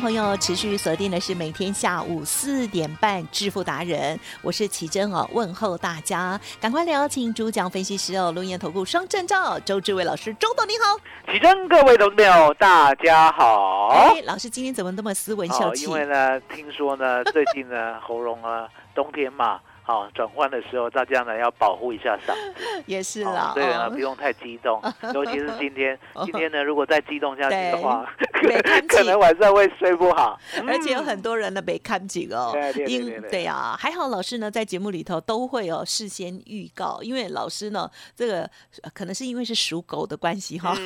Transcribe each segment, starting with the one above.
朋友持续锁定的是每天下午四点半致富达人，我是奇珍哦，问候大家，赶快聊请主讲分析师哦，龙岩投顾双证照周志伟老师，周董你好，奇珍各位投资朋友大家好，哎，老师今天怎么那么斯文秀气？因为呢，听说呢，最近呢，喉咙啊，冬天嘛。好，转换的时候，大家呢要保护一下嗓子，也是啦。对啊，不用太激动，尤其是今天，今天呢，如果再激动下去的话，可能晚上会睡不好。而且有很多人呢被看紧哦，因对啊，还好老师呢在节目里头都会有事先预告，因为老师呢这个可能是因为是属狗的关系哈，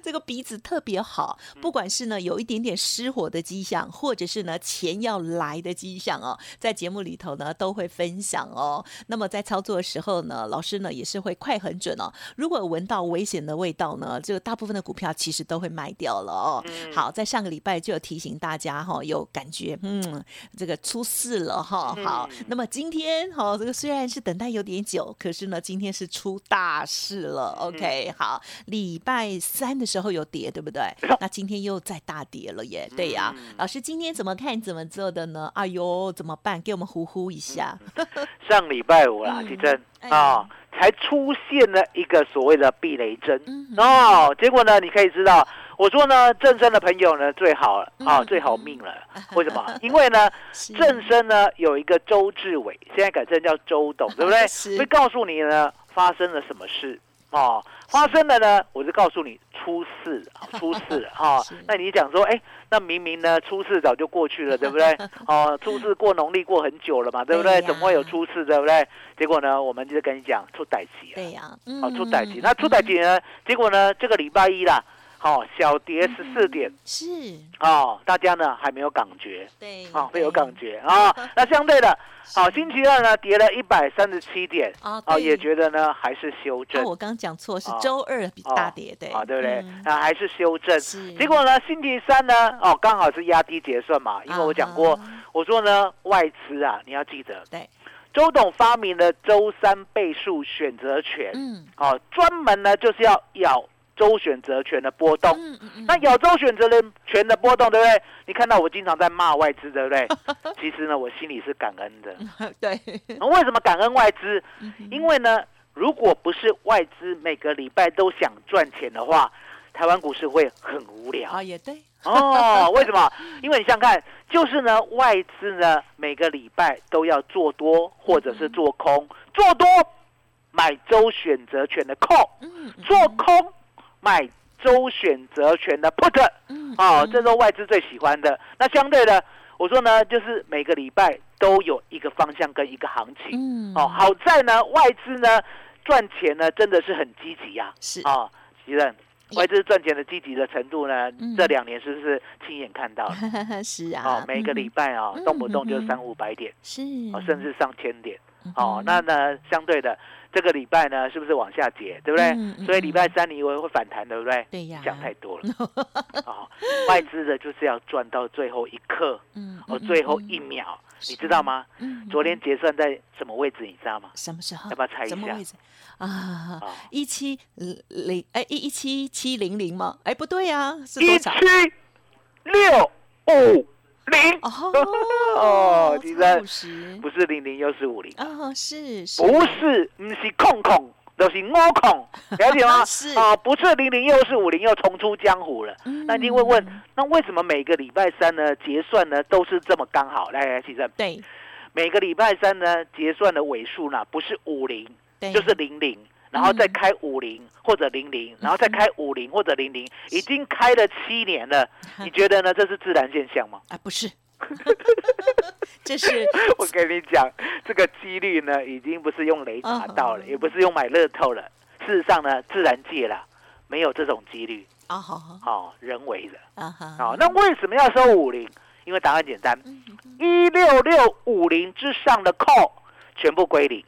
这个鼻子特别好，不管是呢有一点点失火的迹象，或者是呢钱要来的迹象哦，在节目里头呢都会分。分享哦，那么在操作的时候呢，老师呢也是会快很准哦。如果闻到危险的味道呢，就大部分的股票其实都会卖掉了哦。好，在上个礼拜就有提醒大家哈，有感觉，嗯，这个出事了哈。好，那么今天哈，这个虽然是等待有点久，可是呢，今天是出大事了。OK，好，礼拜三的时候有跌，对不对？那今天又再大跌了耶。对呀，老师今天怎么看怎么做的呢？哎呦，怎么办？给我们呼呼一下。上礼拜五啦，地震啊，才出现了一个所谓的避雷针哦。结果呢，你可以知道，我说呢，正身的朋友呢最好了啊，最好命了。为什么？因为呢，正身呢有一个周志伟，现在改称叫周董，对不对？会告诉你呢发生了什么事哦。发生了呢，我就告诉你出事，出事 哈。那你讲说，哎，那明明呢出事早就过去了，对不对？哦，出事过农历过很久了嘛，对不对？怎么会有出事，对不对？结果呢，我们就跟你讲出歹气对呀，哦出歹气。那出歹气呢？结果呢，这个礼拜一啦。好，小跌十四点，是。哦，大家呢还没有感觉，对，哦没有感觉。啊。那相对的，好，星期二呢跌了一百三十七点，啊，也觉得呢还是修正。我刚刚讲错，是周二比大跌，对，啊，对不对？啊，还是修正。结果呢，星期三呢，哦，刚好是压低结算嘛，因为我讲过，我说呢，外资啊，你要记得，对，周董发明了周三倍数选择权，嗯，哦，专门呢就是要咬。周选择权的波动，那有周选择权的波动，对不对？你看到我经常在骂外资，对不对？其实呢，我心里是感恩的。对，为什么感恩外资？因为呢，如果不是外资每个礼拜都想赚钱的话，台湾股市会很无聊啊。也对哦，为什么？因为你想看，就是呢，外资呢每个礼拜都要做多或者是做空，做多买周选择权的空，做空。卖周选择权的 put，哦，这是外资最喜欢的。那相对的，我说呢，就是每个礼拜都有一个方向跟一个行情。哦，好在呢，外资呢赚钱呢真的是很积极呀。是啊，徐任。外资赚钱的积极的程度呢？这两年是不是亲眼看到了？是啊，哦，每个礼拜啊，动不动就三五百点，是，甚至上千点。哦，那呢，相对的，这个礼拜呢，是不是往下跌，对不对？所以礼拜三你以为会反弹，对不对？对呀，想太多了。哦，外资的就是要赚到最后一刻，嗯，哦，最后一秒，你知道吗？嗯，昨天结算在什么位置？你知道吗？什么时候？要不要猜一下？啊，一七零哎，一一七七零零吗？哎，不对呀，是多少？一七六五零哦，第三不是零零又是五零啊，是不是？不是空空，都是我空，了解吗？是啊，不是零零又是五零，又重出江湖了。那一定会问，那为什么每个礼拜三呢结算呢都是这么刚好？来来，其实对，每个礼拜三呢结算的尾数呢不是五零。就是零零，然后再开五零或者零零，然后再开五零或者零零，已经开了七年了。你觉得呢？这是自然现象吗？啊，不是，这是我跟你讲，这个几率呢，已经不是用雷达到了，也不是用买乐透了。事实上呢，自然界啦，没有这种几率啊，好好，人为的啊，好，那为什么要收五零？因为答案简单，一六六五零之上的 call 全部归零。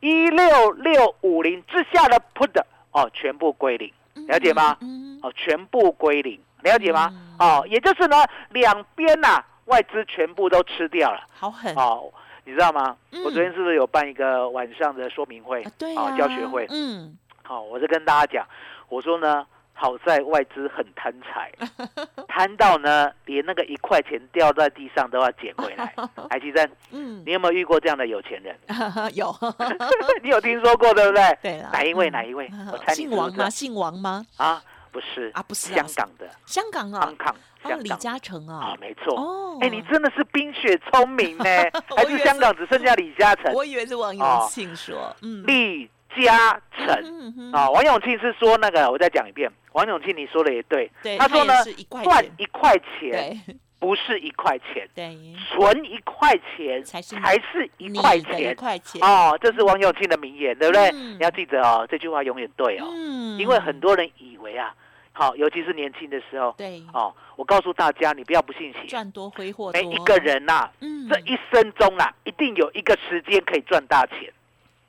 一六六五零之下的 put 哦，全部归零，了解吗？哦，全部归零，了解吗？哦，也就是呢，两边呐，外资全部都吃掉了，好狠哦，你知道吗？我昨天是不是有办一个晚上的说明会？对啊，教学会。嗯，好，我是跟大家讲，我说呢。好在外资很贪财，贪到呢，连那个一块钱掉在地上都要捡回来。海奇珍，嗯，你有没有遇过这样的有钱人？有，你有听说过对不对？对哪一位？哪一位？我猜姓王吗？姓王吗？啊，不是啊，不是香港的，香港啊，香港，香李嘉诚啊，啊，没错。哦，哎，你真的是冰雪聪明呢，还是香港只剩下李嘉诚？我以为是王永庆说，嗯，李嘉诚啊，王永庆是说那个，我再讲一遍。王永庆，你说的也对。他说呢，赚一块钱不是一块钱，存一块钱才是才是一块钱。哦，这是王永庆的名言，对不对？你要记得哦，这句话永远对哦。因为很多人以为啊，好，尤其是年轻的时候，对，哦，我告诉大家，你不要不信邪，赚多挥霍每一个人呐，这一生中啊，一定有一个时间可以赚大钱。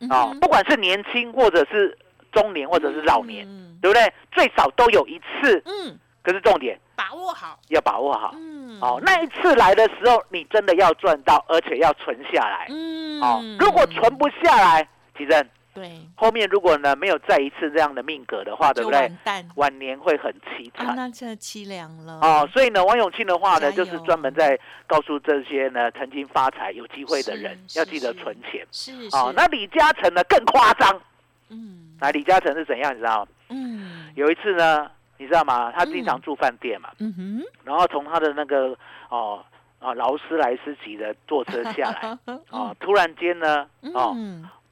哦，不管是年轻或者是。中年或者是老年，对不对？最少都有一次。嗯，可是重点把握好，要把握好。嗯，哦，那一次来的时候，你真的要赚到，而且要存下来。嗯，哦，如果存不下来，其实对后面如果呢没有再一次这样的命格的话，对不对？晚年会很凄惨。那这凄凉了。哦，所以呢，王永庆的话呢，就是专门在告诉这些呢曾经发财有机会的人，要记得存钱。是哦，那李嘉诚呢更夸张。嗯。那李嘉诚是怎样？你知道吗？嗯，有一次呢，你知道吗？他经常住饭店嘛。嗯哼。然后从他的那个哦啊劳斯莱斯级的坐车下来，哦，突然间呢，哦，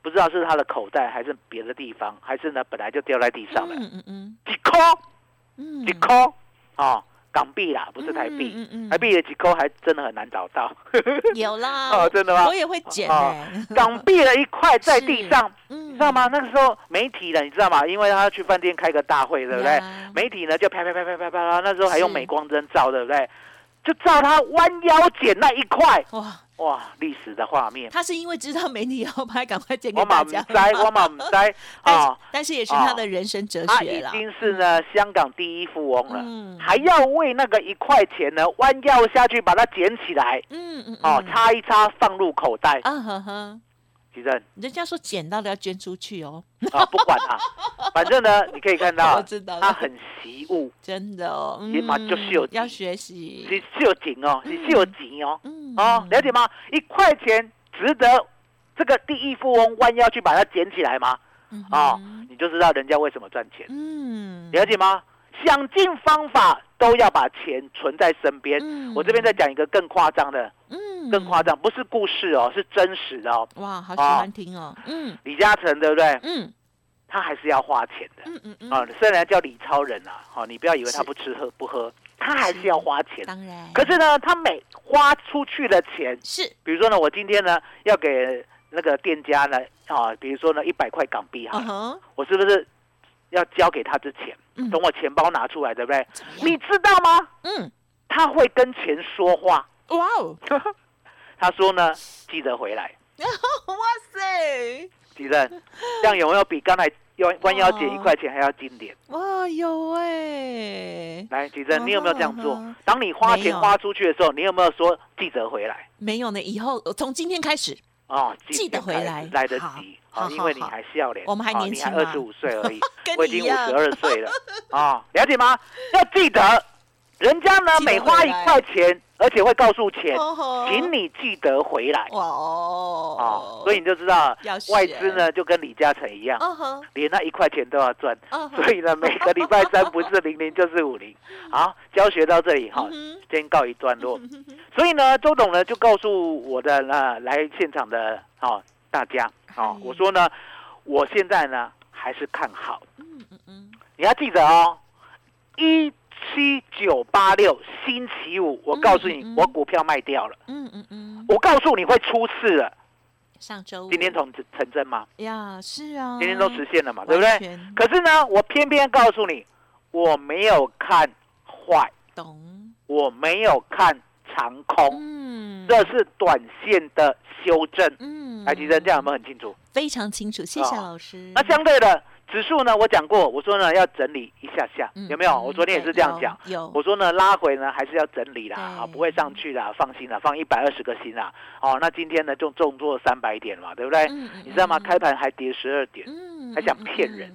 不知道是他的口袋还是别的地方，还是呢本来就掉在地上了。嗯嗯嗯。几颗？嗯，几颗？哦。港币啦，不是台币，台币的几颗还真的很难找到。有啦，哦，真的吗？我也会捡。港币的一块在地上，你知道吗？那个时候媒体的，你知道吗？因为他去饭店开个大会，对不对？媒体呢就拍拍拍拍拍拍，那时候还用镁光灯照，对不对？就照他弯腰捡那一块。哇！哇，历史的画面。他是因为知道媒体要拍，赶快剪给大家。我马唔摘，我马唔摘啊！但是也是他的人生哲学了。他已经是呢香港第一富翁了，还要为那个一块钱呢弯腰下去把它捡起来，嗯嗯，哦，擦一擦放入口袋。啊呵呵。人家说捡到的要捐出去哦。啊，不管他，反正呢，你可以看到，我知道他很习物，真的哦，起码就是有要学习，是是有紧哦，是是有紧哦，哦，了解吗？一块钱值得这个第一富翁弯腰去把它捡起来吗？哦，你就知道人家为什么赚钱，嗯，了解吗？想尽方法都要把钱存在身边。我这边再讲一个更夸张的。嗯更夸张，不是故事哦，是真实的哦。哇，好喜欢听哦。嗯，李嘉诚对不对？嗯，他还是要花钱的。嗯嗯嗯。啊，虽然叫李超人啊，好，你不要以为他不吃喝不喝，他还是要花钱。当然。可是呢，他每花出去的钱是，比如说呢，我今天呢要给那个店家呢啊，比如说呢一百块港币哈，我是不是要交给他之前，等我钱包拿出来，对不对？你知道吗？嗯。他会跟钱说话。哇哦。他说呢，记得回来。哇塞！吉正，这样有没有比刚才弯 弯腰捡一块钱还要经典？哇，有哎！来，吉正，你有没有这样做？当你花钱花出去的时候，你有没有说记得回来？没有呢，以后从今天开始哦，记得回来，来得及啊，因为你还笑脸，我们还年轻二十五岁而已，我已经五十二岁了啊，了解吗？要记得，人家呢每花一块钱。而且会告诉钱，请你记得回来。哦，哦，所以你就知道外资呢就跟李嘉诚一样，连那一块钱都要赚。所以呢，每个礼拜三不是零零就是五零。好，教学到这里哈，先告一段落。所以呢，周董呢就告诉我的那来现场的哦大家，哦，我说呢，我现在呢还是看好。嗯嗯嗯，你要记得哦，一。七九八六星期五，我告诉你，我股票卖掉了。嗯嗯嗯，我告诉你会出事了。上周今天成成真吗？呀，是啊，今天都实现了嘛，对不对？可是呢，我偏偏告诉你，我没有看坏，懂？我没有看长空，嗯，这是短线的修正。嗯，来，提生，这样有没有很清楚？非常清楚，谢谢老师。那相对的。指数呢，我讲过，我说呢要整理一下下，有没有？我昨天也是这样讲。有。我说呢拉回呢还是要整理啦，啊不会上去啦，放心啦，放一百二十个心啦。哦，那今天呢就重做三百点嘛，对不对？你知道吗？开盘还跌十二点，还想骗人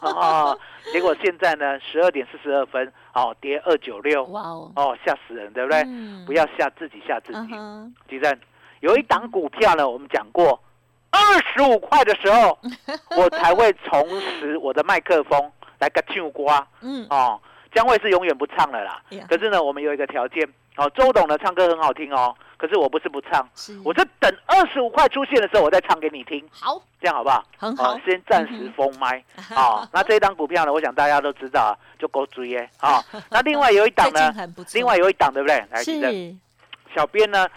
啊？结果现在呢十二点四十二分，哦跌二九六，哇哦，哦吓死人，对不对？不要吓自己吓自己。吉正，有一档股票呢，我们讲过。二十五块的时候，我才会重拾我的麦克风来个唱瓜。嗯，哦，将会是永远不唱了啦。可是呢，我们有一个条件，哦，周董的唱歌很好听哦。可是我不是不唱，我是等二十五块出现的时候，我再唱给你听。好，这样好不好？很好。先暂时封麦。好，那这一档股票呢，我想大家都知道，就够追耶。好，那另外有一档呢，另外有一档对不对？来，是。小编呢，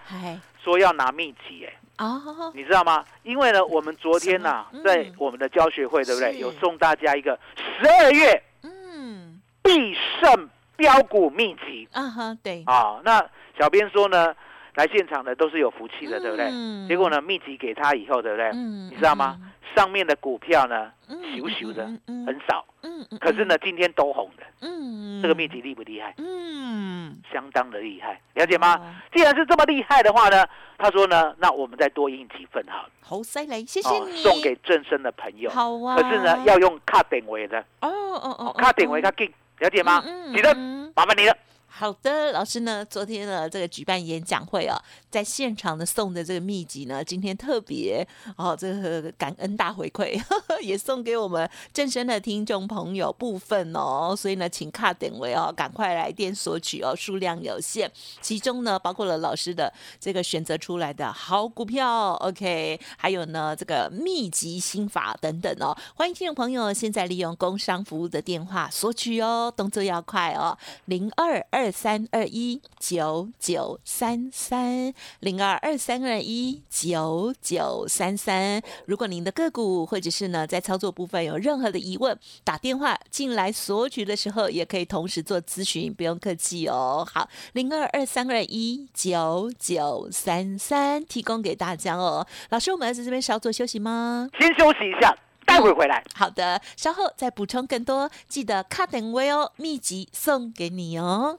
说要拿秘籍耶。哦，你知道吗？因为呢，我们昨天呐，在我们的教学会，对不对？有送大家一个十二月嗯必胜标股秘籍。啊哈，对。啊，那小编说呢，来现场的都是有福气的，对不对？嗯。结果呢，秘籍给他以后，对不对？嗯。你知道吗？上面的股票呢，咻咻的很少。嗯。可是呢，今天都红的。嗯。这个秘籍厉不厉害？嗯。相当的厉害，了解吗？既然是这么厉害的话呢？他说呢，那我们再多印几份哈。好犀利，谢谢你。送给正生的朋友。好啊。可是呢，要用卡点位的。哦哦哦。卡点位卡给，了解吗？记得，麻烦你了。好的，老师呢，昨天呢这个举办演讲会啊，在现场呢送的这个秘籍呢，今天特别哦，这个感恩大回馈呵呵 也送给我们正身的听众朋友部分哦，所以呢，请卡点位哦，赶快来电索取哦，数量有限。其中呢，包括了老师的这个选择出来的好股票，OK，还有呢这个秘籍心法等等哦，欢迎听众朋友现在利用工商服务的电话索取哦，动作要快哦，零二二。二三二一九九三三零二二三二一九九三三。如果您的个股或者是呢在操作部分有任何的疑问，打电话进来索取的时候，也可以同时做咨询，不用客气哦。好，零二二三二一九九三三提供给大家哦。老师，我们在这边稍作休息吗？先休息一下。待会回来，好的，稍后再补充更多，记得卡等位哦，秘籍送给你哦。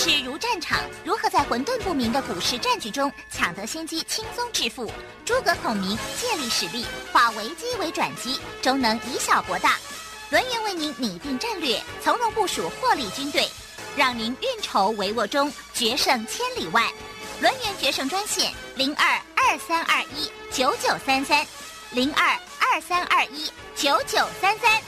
市如战场，如何在混沌不明的股市战局中抢得先机，轻松致富？诸葛孔明借力使力，化危机为转机，终能以小博大。轮源为您拟定战略，从容部署获利军队，让您运筹帷幄中决胜千里外。轮源决胜专线零二二三二一九九三三零二二三二一九九三三。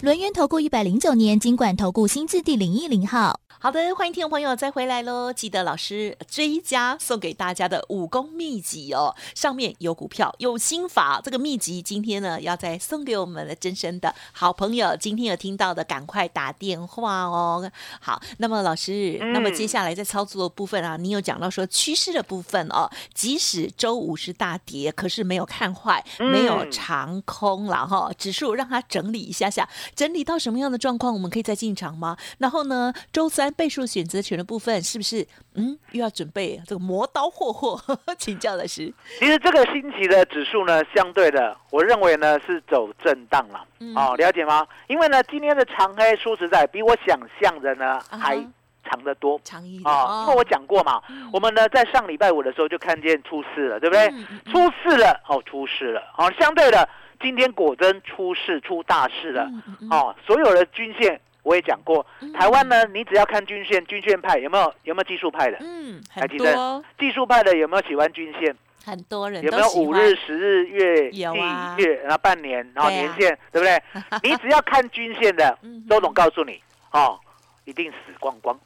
轮源投顾一百零九年金管投顾新字第零一零号。好的，欢迎听众朋友再回来喽！记得老师追加送给大家的武功秘籍哦，上面有股票有心法。这个秘籍今天呢，要再送给我们的真身的好朋友。今天有听到的，赶快打电话哦。好，那么老师，那么接下来在操作的部分啊，你有讲到说趋势的部分哦，即使周五是大跌，可是没有看坏，没有长空了哈。指数让它整理一下下，整理到什么样的状况，我们可以再进场吗？然后呢，周三。倍数选择权的部分是不是嗯又要准备这个磨刀霍霍？请教的是，其实这个星期的指数呢，相对的，我认为呢是走震荡了，哦，了解吗？因为呢今天的长黑，说实在比我想象的呢还长得多，长一啊，因为我讲过嘛，我们呢在上礼拜五的时候就看见出事了，对不对？出事了，哦，出事了，哦，相对的，今天果真出事出大事了，哦，所有的均线。我也讲过，台湾呢，你只要看均线，均线派有没有有没有技术派的？嗯，很多。技术派的有没有喜欢均线？很多人有没有五日、十日、月、季、月，然后半年，然后年限，对不对？你只要看均线的，周总告诉你，哦，一定死光光。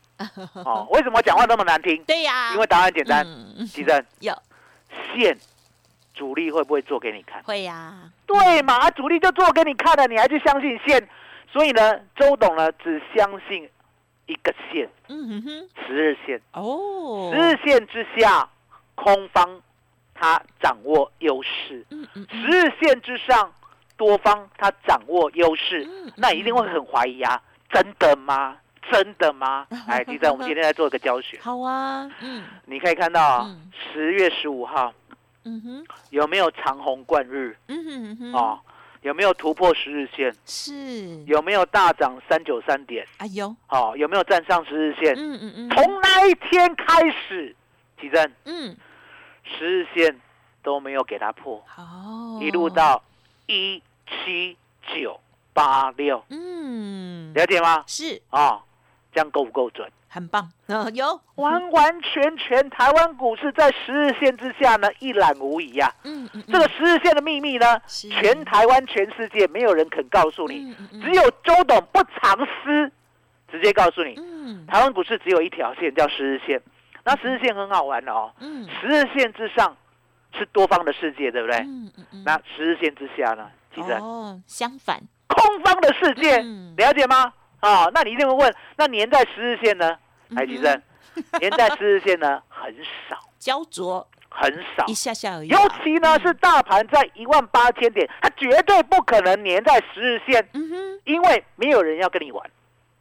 哦，为什么讲话那么难听？对呀，因为答案简单。吉正 有线，主力会不会做给你看？会呀。对嘛，主力就做给你看了，你还去相信线？所以呢，周董呢只相信一个线，嗯哼，十日线。哦，十日线之下，空方他掌握优势，嗯嗯，十日线之上，多方他掌握优势，那一定会很怀疑啊，真的吗？真的吗？哎，记者，我们今天来做一个教学，好啊，嗯，你可以看到十月十五号，嗯哼，有没有长虹贯日？嗯哼哼，哦。有没有突破十日线？是。有没有大涨三九三点？哎呦，好，有没有站上十日线？嗯嗯嗯。从那一天开始，提振，嗯，十日线都没有给它破，哦，一路到一七九八六，嗯，了解吗？是啊，这样够不够准？很棒，嗯，有完完全全台湾股市在十日线之下呢，一览无遗呀。嗯嗯，这个十日线的秘密呢，全台湾全世界没有人肯告诉你，只有周董不藏私，直接告诉你。嗯，台湾股市只有一条线叫十日线，那十日线很好玩的哦。嗯，十日线之上是多方的世界，对不对？嗯嗯嗯。那十日线之下呢？其实哦，相反，空方的世界，了解吗？啊，那你一定会问，那粘在十日线呢？台积电年在十日线呢很少，焦灼很少，一下下而已。尤其呢是大盘在一万八千点，它绝对不可能粘在十日线，嗯哼，因为没有人要跟你玩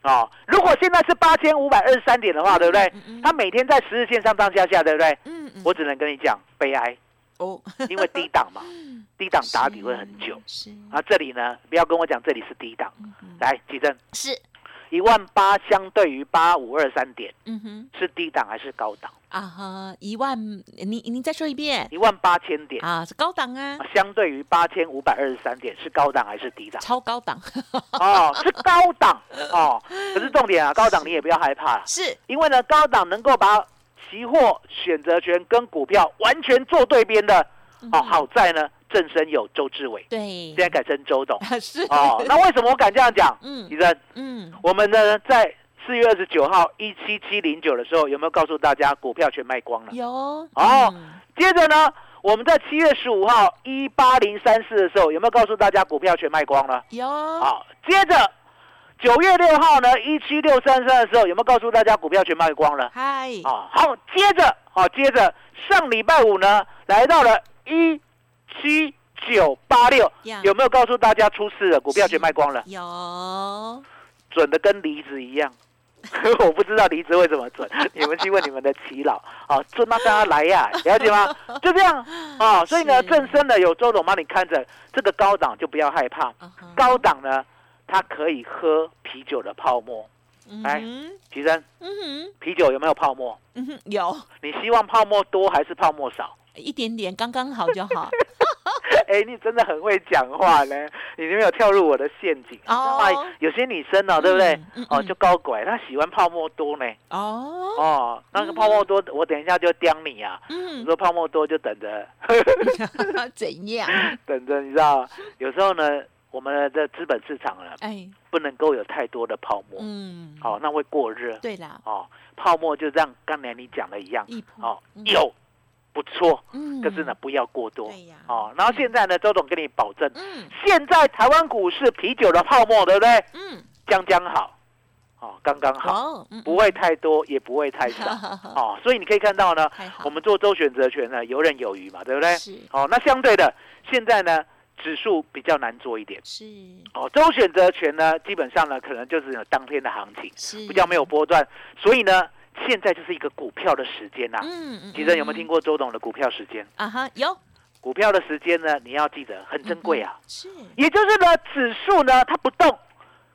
啊。如果现在是八千五百二十三点的话，对不对？它每天在十日线上上下下，对不对？嗯嗯。我只能跟你讲悲哀哦，因为低档嘛，低档打底会很久。是啊，这里呢不要跟我讲这里是低档，来，吉正是。一万八相对于八五二三点，嗯哼，是低档还是高档？啊哈，一万，你你再说一遍，一万八千点啊，是高档啊。相对于八千五百二十三点，是高档还是低档？超高档 哦，是高档哦。可是重点啊，高档你也不要害怕，是因为呢，高档能够把期货选择权跟股票完全做对边的哦。好在呢。正身有周志伟，对，现在改成周董，是哦。那为什么我敢这样讲？嗯，医生，嗯，我们呢在四月二十九号一七七零九的时候，有没有告诉大家股票全卖光了？有。哦，接着呢，我们在七月十五号一八零三四的时候，有没有告诉大家股票全卖光了？有。好，接着九月六号呢一七六三三的时候，有没有告诉大家股票全卖光了？嗨。啊，好，接着，好，接着上礼拜五呢来到了一。七九八六有没有告诉大家出事了？股票全卖光了。有，准的跟梨子一样。我不知道离子为什么准，你们去问你们的耆老。啊，准那大家来呀，了解吗？就这样啊。所以呢，正身的有周董帮你看着，这个高档就不要害怕。高档呢，它可以喝啤酒的泡沫。来嗯奇珍，嗯哼，啤酒有没有泡沫？嗯哼，有你希望泡沫多还是泡沫少？一点点，刚刚好就好。哎，你真的很会讲话呢，你有没有跳入我的陷阱。哦哦，有些女生哦，对不对嗯嗯？哦，嗯就高拐，她喜欢泡沫多呢。哦，哦，那个泡沫多，我等一下就刁你啊。嗯，你，说泡沫多就等着 怎样？等着，你知道，有时候呢，我们的资本市场呢，哎，不能够有太多的泡沫，嗯，哦，那会过热。对啦，哦，泡沫就像刚才你讲的一样，哦，嗯有不错，嗯。可是呢，不要过多。对呀，哦，然后现在呢，周董跟你保证，嗯。现在台湾股市啤酒的泡沫，对不对？嗯，将将好，哦，刚刚好，不会太多，也不会太少。哦，所以你可以看到呢，我们做周选择权呢，游刃有余嘛，对不对？是。哦，那相对的，现在呢，指数比较难做一点。是。哦，周选择权呢，基本上呢，可能就是有当天的行情，是。比较没有波段，所以呢，现在就是一个股票的时间呐、嗯嗯，其实有没有听过过周董的股票时间？啊？哈，有股票的时间呢，你要记得很珍贵啊。是，也就是呢，指数呢它不动，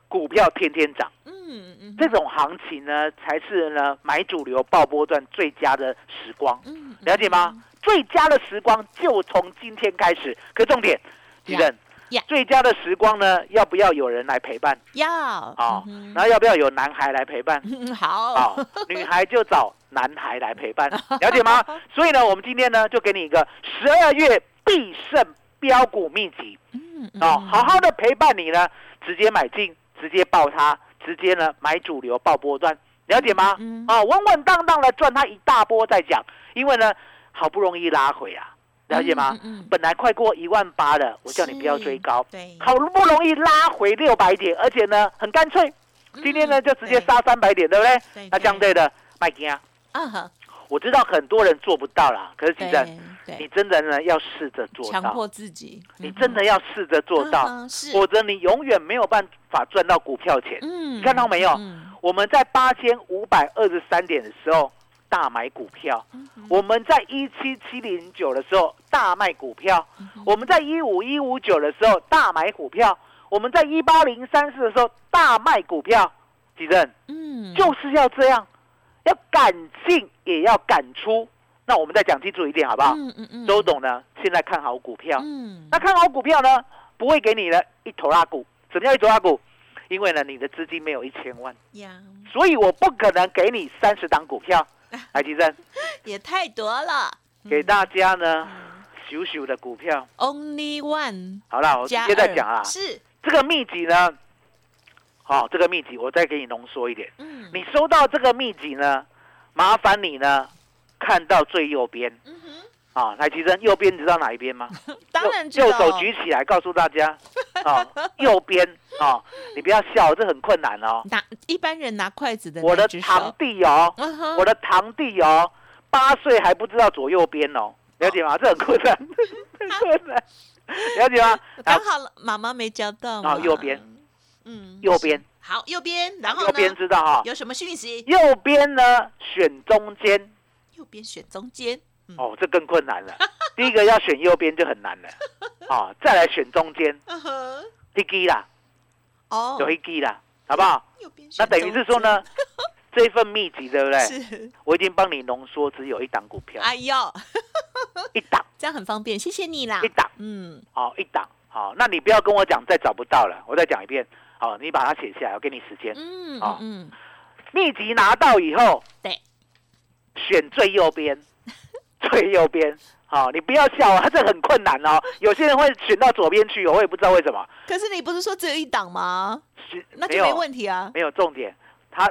股票天天涨，嗯嗯，这种行情呢才是呢买主流爆波段最佳的时光，嗯了解吗？？最佳的时光就从今天开始。可重点，吉正呀，最佳的时光呢，要不要有人来陪伴要啊？嗯然后要不要有男孩来陪伴？哼 好啊，女孩就找男孩来陪伴，了解吗？所以呢，我们今天呢就给你一个十二月必胜标股秘籍嗯哦，好好的陪伴你呢，直接买进，直接爆它，直接呢买主流爆波段，了解吗？嗯啊，稳稳当当的赚它一大波再讲，因为呢好不容易拉回啊，了解吗？嗯，本来快过一万八了，我叫你不要追高，对，好不容易拉回六百点，而且呢很干脆，今天呢就直接杀三百点，对不对？那相对的，麦金啊，我知道很多人做不到啦，可是其实你，真的呢要试着做到，强迫自己，你真的要试着做到，否则你永远没有办法赚到股票钱。嗯你看到没有？嗯。我们在八千五百二十三点的时候大买股票，嗯我们在一七七零九的时候大卖股票，嗯我们在一五一五九的时候大买股票，我们在一八零三四的时候大卖股票。吉正。嗯，就是要这样，要敢进也要敢出。那我们再讲清楚一点好不好？嗯嗯嗯，周董呢，现在看好股票，嗯，那看好股票呢，不会给你呢一头拉股。什么叫一头拉股？因为呢，你的资金没有一千万，呀，所以我不可能给你三十档股票。来，吉正也太多了，给大家呢嗯。咻咻的股票。Only one 好了，我直接再讲啊，是，这个秘籍呢，好、这个秘籍我再给你浓缩一点。嗯，你收到这个秘籍呢，麻烦你呢看到最右边啊，来，吉正右边你知道哪一边吗？当然知右道，右手举起来，告诉大家，啊，右边啊，你不要笑，这很困难哦。拿一般人拿筷子的我的堂弟哦，我的堂弟哦，八岁还不知道左右边哦，了解吗？这很困难，很困难，了解吗？刚好妈妈没教到嘛。啊右边，嗯，右边，好，右边，然后右边？知道哈，有什么讯息？右边呢选中间。右边选中间，嗯，哦，这更困难了。第一个要选右边就很难了，啊，再来选中间，一基啦，哦，有一基啦，好不好？右边那等于是说呢，这一份秘籍对不对？是，我已经帮你浓缩，只有一档股票，哎呦，一档。这样很方便，谢谢你啦。一，档，嗯，好、一档，好、那你不要跟我讲再找不到了，我再讲一遍，好、你把它写下来，我给你时间。嗯好嗯嗯，秘籍拿到以后，对，选最右边，最右边，好、你不要笑啊，这很困难哦，有些人会选到左边去，我也不知道为什么，可是你不是说只有一档吗？是那就没问题啊。没有重点，它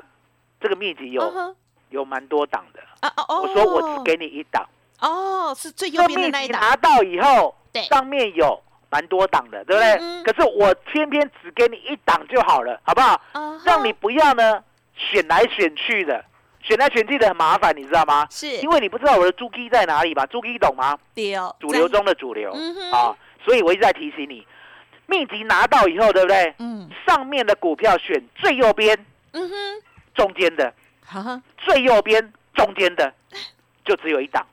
这个秘籍有、有蛮多档的，啊哦哦，我说我只给你一档。哦，是最右边的那一档，拿到以后对，上面有蛮多档的，对不对？嗯嗯可是我偏偏只给你一档就好了，好不好？让你不要呢选来选去的，选来选去的很麻烦，你知道吗？是因为你不知道我的猪鸡在哪里吧？猪鸡懂吗？丢主流，中的主流嗯啊，所以我一直在提醒你，秘籍拿到以后，对不对？嗯上面的股票选最右边、嗯哼，中间的，哈，最右边、中间的，就只有一档，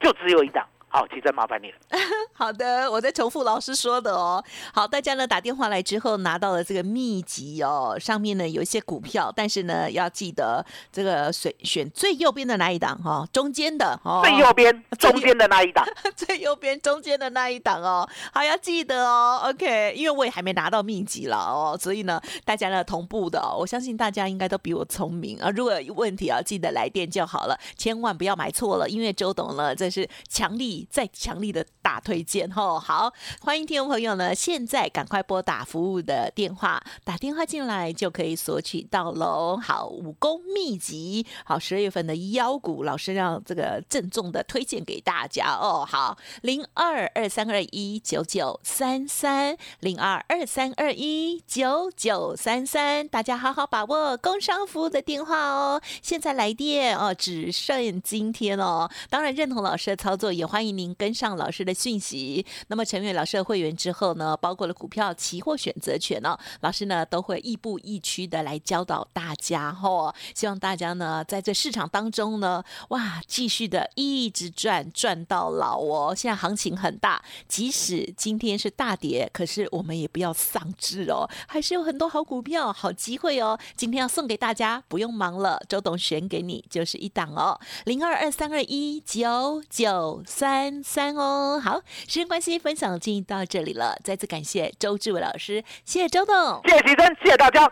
就只有一档，好，其实麻烦你了。好的，我再重复老师说的哦。好，大家呢打电话来之后拿到了这个秘籍哦，上面呢有一些股票，但是呢要记得这个选选最右边的那一档哈，中间的哦，最右边 中间的那一档，最右边中间的那一档哦，好要记得哦。OK，因为我也还没拿到秘籍了哦，所以呢大家呢同步的，哦我相信大家应该都比我聪明啊。如果有问题啊，记得来电就好了，千万不要买错了，因为周董呢这是强力。再强力的大推荐吼，好，欢迎听众朋友呢，现在赶快拨打服务的电话，打电话进来就可以索取到喽。好，武功秘籍，好，十二月份的腰股，老师让这个郑重的推荐给大家哦。好，零二二三二一九九三三，零二二三二一九九三三，大家好好把握工商服务的电话哦。现在来电哦，只剩今天哦。当然认同老师的操作，也欢迎。您跟上老师的讯息，那么成为老师的会员之后呢，包括了股票、期货选择权呢，老师呢都会亦步亦趋的来教导大家吼。希望大家呢在这市场当中呢，哇，继续的一直赚赚到老哦。现在行情很大，即使今天是大跌，可是我们也不要丧志哦，还是有很多好股票、好机会哦。今天要送给大家，不用忙了，周董选给你就是一档哦，零二二三二一九九三。三三哦，好，时间关系，分享就到这里了。再次感谢周志伟老师，谢谢周董，谢谢提升，谢谢大家，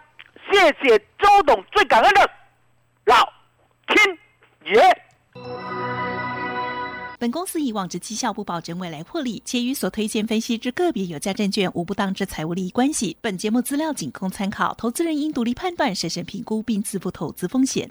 谢谢周董，最感恩的老天爷。本公司以往之绩效不保证未来获利，且与所推荐分析之个别有价证券无不当之财务利益关系。本节目资料仅供参考，投资人应独立判断、审慎评估并自负投资风险。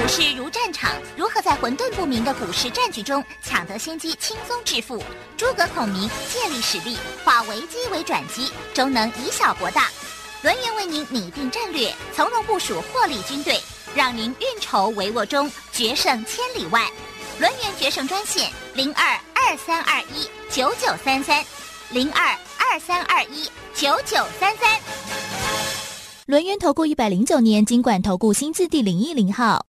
股市如战场，如何在混沌不明的股市战局中抢得先机，轻松致富？诸葛孔明借力使力，化危机为转机，终能以小博大。轮源为您拟定战略，从容部署获利军队，让您运筹帷幄中决胜千里外。轮源决胜专线零二二三二一九九三三零二二三二一九九三三。轮源投顾一百零九年金管投顾新字第零一零号。